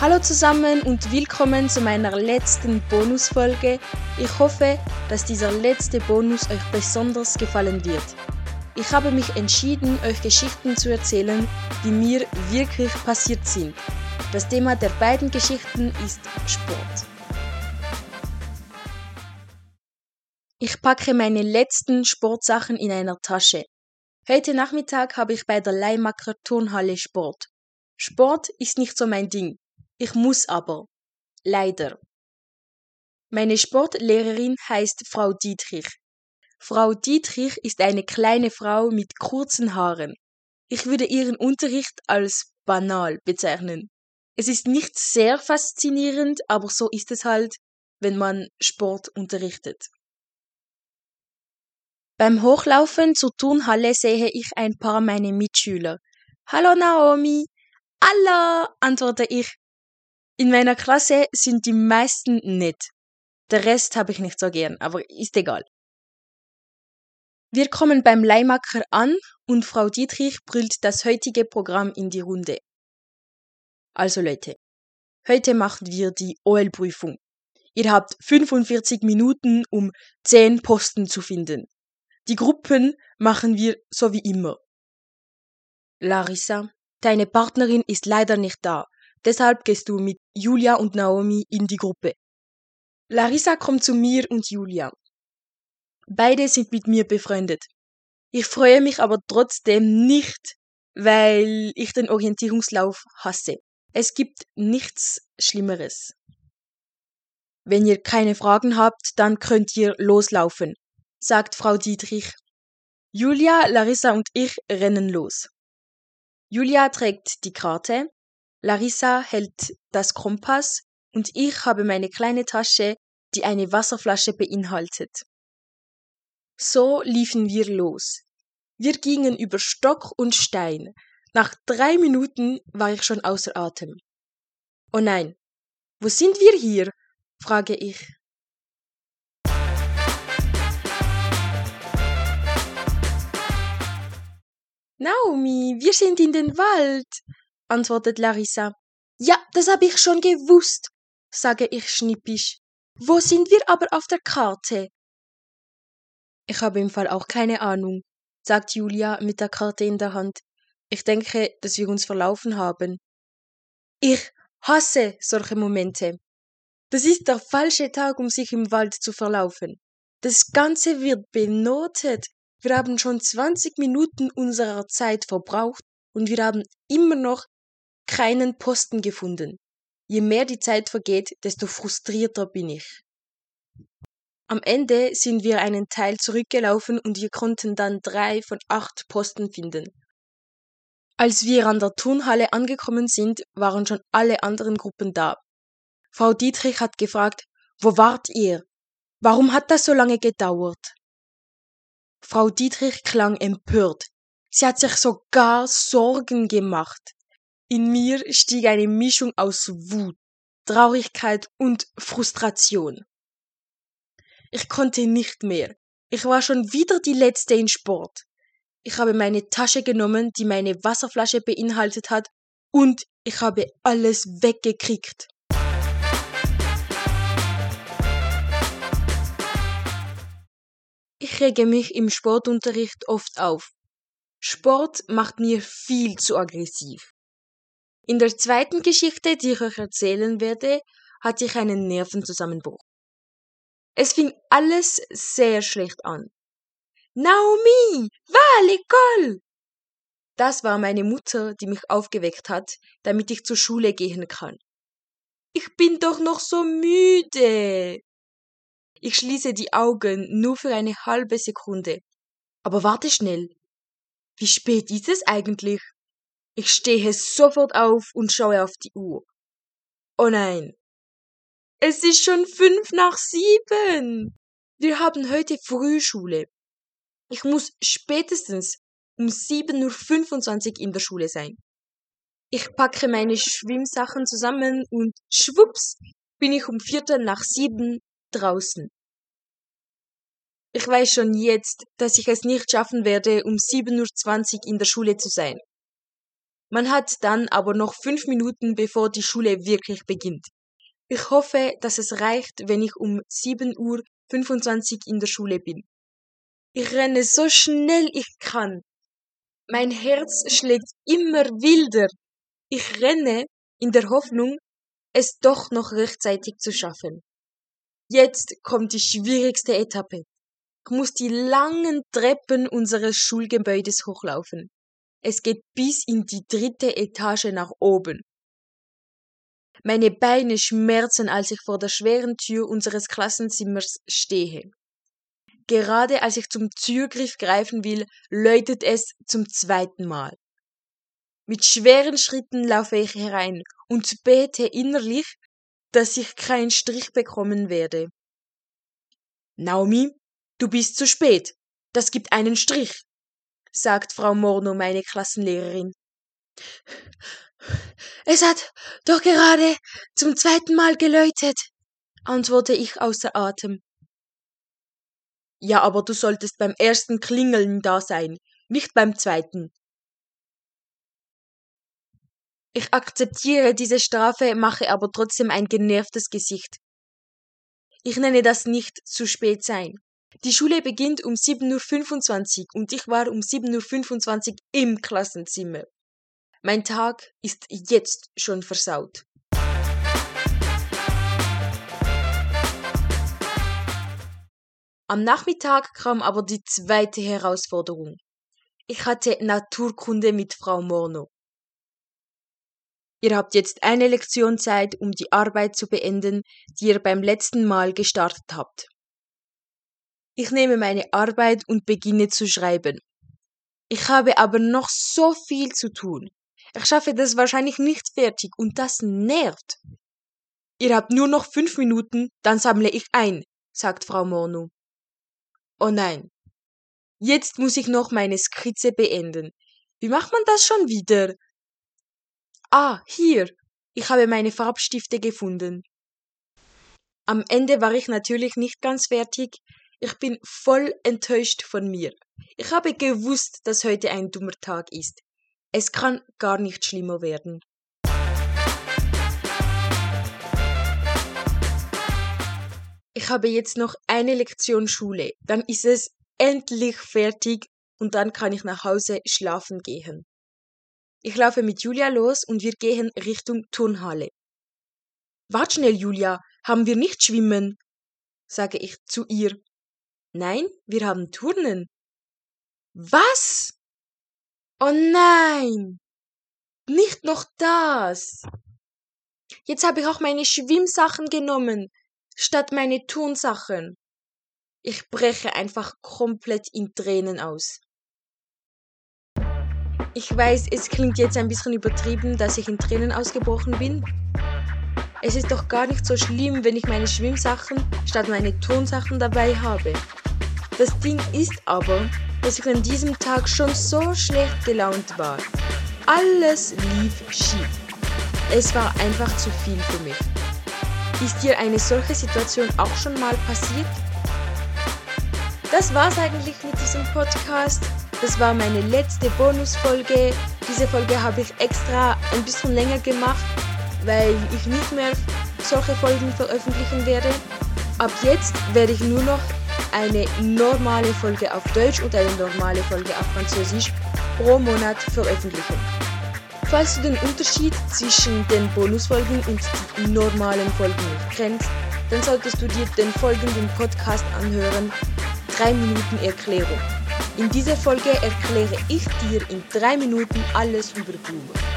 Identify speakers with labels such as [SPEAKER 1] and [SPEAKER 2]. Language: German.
[SPEAKER 1] Hallo zusammen und willkommen zu meiner letzten Bonusfolge. Ich hoffe, dass dieser letzte Bonus euch besonders gefallen wird. Ich habe mich entschieden, euch Geschichten zu erzählen, die mir wirklich passiert sind. Das Thema der beiden Geschichten ist Sport. Ich packe meine letzten Sportsachen in einer Tasche. Heute Nachmittag habe ich bei der Leimacker Turnhalle Sport. Sport ist nicht so mein Ding. Ich muss aber. Leider. Meine Sportlehrerin heißt Frau Dietrich. Frau Dietrich ist eine kleine Frau mit kurzen Haaren. Ich würde ihren Unterricht als banal bezeichnen. Es ist nicht sehr faszinierend, aber so ist es halt, wenn man Sport unterrichtet. Beim Hochlaufen zur Turnhalle sehe ich ein paar meiner Mitschüler. Hallo Naomi. Hallo, antworte ich in meiner Klasse sind die meisten nett. Der Rest habe ich nicht so gern, aber ist egal. Wir kommen beim Leimacker an und Frau Dietrich brüllt das heutige Programm in die Runde. Also Leute, heute machen wir die OL-Prüfung. Ihr habt 45 Minuten, um 10 Posten zu finden. Die Gruppen machen wir so wie immer. Larissa, deine Partnerin ist leider nicht da. Deshalb gehst du mit Julia und Naomi in die Gruppe. Larissa kommt zu mir und Julia. Beide sind mit mir befreundet. Ich freue mich aber trotzdem nicht, weil ich den Orientierungslauf hasse. Es gibt nichts Schlimmeres. Wenn ihr keine Fragen habt, dann könnt ihr loslaufen, sagt Frau Dietrich. Julia, Larissa und ich rennen los. Julia trägt die Karte, Larissa hält das Kompass und ich habe meine kleine Tasche, die eine Wasserflasche beinhaltet. So liefen wir los. Wir gingen über Stock und Stein. Nach drei Minuten war ich schon außer Atem. Oh nein, wo sind wir hier? frage ich. Naomi, wir sind in den Wald, antwortet Larissa. Ja, das habe ich schon gewusst, sage ich schnippisch. Wo sind wir aber auf der Karte? Ich habe im Fall auch keine Ahnung, sagt Julia mit der Karte in der Hand. Ich denke, dass wir uns verlaufen haben. Ich hasse solche Momente. Das ist der falsche Tag, um sich im Wald zu verlaufen. Das Ganze wird benotet. Wir haben schon 20 Minuten unserer Zeit verbraucht und wir haben immer noch keinen Posten gefunden. Je mehr die Zeit vergeht, desto frustrierter bin ich. Am Ende sind wir einen Teil zurückgelaufen und wir konnten dann drei von acht Posten finden. Als wir an der Turnhalle angekommen sind, waren schon alle anderen Gruppen da. Frau Dietrich hat gefragt, wo wart ihr? Warum hat das so lange gedauert? Frau Dietrich klang empört. Sie hat sich sogar Sorgen gemacht. In mir stieg eine Mischung aus Wut, Traurigkeit und Frustration. Ich konnte nicht mehr. Ich war schon wieder die Letzte in Sport. Ich habe meine Tasche genommen, die meine Wasserflasche beinhaltet hat, und ich habe alles weggekriegt. Ich rege mich im Sportunterricht oft auf. Sport macht mir viel zu aggressiv. In der zweiten Geschichte, die ich euch erzählen werde, hatte ich einen Nervenzusammenbruch. Es fing alles sehr schlecht an. Naomi, va l'école! Das war meine Mutter, die mich aufgeweckt hat, damit ich zur Schule gehen kann. Ich bin doch noch so müde. Ich schließe die Augen nur für eine halbe Sekunde. Aber warte schnell. Wie spät ist es eigentlich? Ich stehe sofort auf und schaue auf die Uhr. Oh nein. Es ist schon fünf nach sieben. Wir haben heute Frühschule. Ich muss spätestens um 7.25 Uhr in der Schule sein. Ich packe meine Schwimmsachen zusammen und schwupps bin ich um Viertel nach sieben draußen. Ich weiß schon jetzt, dass ich es nicht schaffen werde, um 7.20 Uhr in der Schule zu sein. Man hat dann aber noch fünf Minuten, bevor die Schule wirklich beginnt. Ich hoffe, dass es reicht, wenn ich um 7 Uhr 25 in der Schule bin. Ich renne so schnell ich kann. Mein Herz schlägt immer wilder. Ich renne in der Hoffnung, es doch noch rechtzeitig zu schaffen. Jetzt kommt die schwierigste Etappe. Ich muss die langen Treppen unseres Schulgebäudes hochlaufen. Es geht bis in die dritte Etage nach oben. Meine Beine schmerzen, als ich vor der schweren Tür unseres Klassenzimmers stehe. Gerade als ich zum Türgriff greifen will, läutet es zum zweiten Mal. Mit schweren Schritten laufe ich herein und bete innerlich, dass ich keinen Strich bekommen werde. Naomi, du bist zu spät. Das gibt einen Strich, sagt Frau Morno, meine Klassenlehrerin. Es hat doch gerade zum zweiten Mal geläutet, antworte ich außer Atem. Ja, aber du solltest beim ersten Klingeln da sein, nicht beim zweiten. Ich akzeptiere diese Strafe, mache aber trotzdem ein genervtes Gesicht. Ich nenne das nicht zu spät sein. Die Schule beginnt um 7.25 Uhr und ich war um 7.25 Uhr im Klassenzimmer. Mein Tag ist jetzt schon versaut. Am Nachmittag kam aber die zweite Herausforderung. Ich hatte Naturkunde mit Frau Morno. Ihr habt jetzt eine Lektion Zeit, um die Arbeit zu beenden, die ihr beim letzten Mal gestartet habt. Ich nehme meine Arbeit und beginne zu schreiben. Ich habe aber noch so viel zu tun. Ich schaffe das wahrscheinlich nicht fertig und das nervt. Ihr habt nur noch fünf Minuten, dann sammle ich ein, sagt Frau Morno. Oh nein. Jetzt muss ich noch meine Skizze beenden. Wie macht man das schon wieder? Ah, hier. Ich habe meine Farbstifte gefunden. Am Ende war ich natürlich nicht ganz fertig, ich bin voll enttäuscht von mir. Ich habe gewusst, dass heute ein dummer Tag ist. Es kann gar nicht schlimmer werden. Ich habe jetzt noch eine Lektion Schule. Dann ist es endlich fertig und dann kann ich nach Hause schlafen gehen. Ich laufe mit Julia los und wir gehen Richtung Turnhalle. Wart schnell, Julia, haben wir nicht schwimmen? sage ich zu ihr Nein, wir haben Turnen. Was? Oh nein! Nicht noch das! Jetzt habe ich auch meine Schwimmsachen genommen, statt meine Turnsachen. Ich breche einfach komplett in Tränen aus. Ich weiß, es klingt jetzt ein bisschen übertrieben, dass ich in Tränen ausgebrochen bin, es ist doch gar nicht so schlimm, wenn ich meine Schwimmsachen statt meine Tonsachen dabei habe. Das Ding ist aber, dass ich an diesem Tag schon so schlecht gelaunt war. Alles lief schief. Es war einfach zu viel für mich. Ist dir eine solche Situation auch schon mal passiert? Das war's eigentlich mit diesem Podcast. Das war meine letzte Bonusfolge. Diese Folge habe ich extra ein bisschen länger gemacht, weil ich nicht mehr solche Folgen veröffentlichen werde. Ab jetzt werde ich nur noch eine normale Folge auf Deutsch und eine normale Folge auf Französisch pro Monat veröffentlichen. Falls du den Unterschied zwischen den Bonusfolgen und den normalen Folgen nicht kennst, dann solltest du dir den folgenden Podcast anhören, 3 Minuten Erklärung. In dieser Folge erkläre ich dir in 3 Minuten alles über Blumen.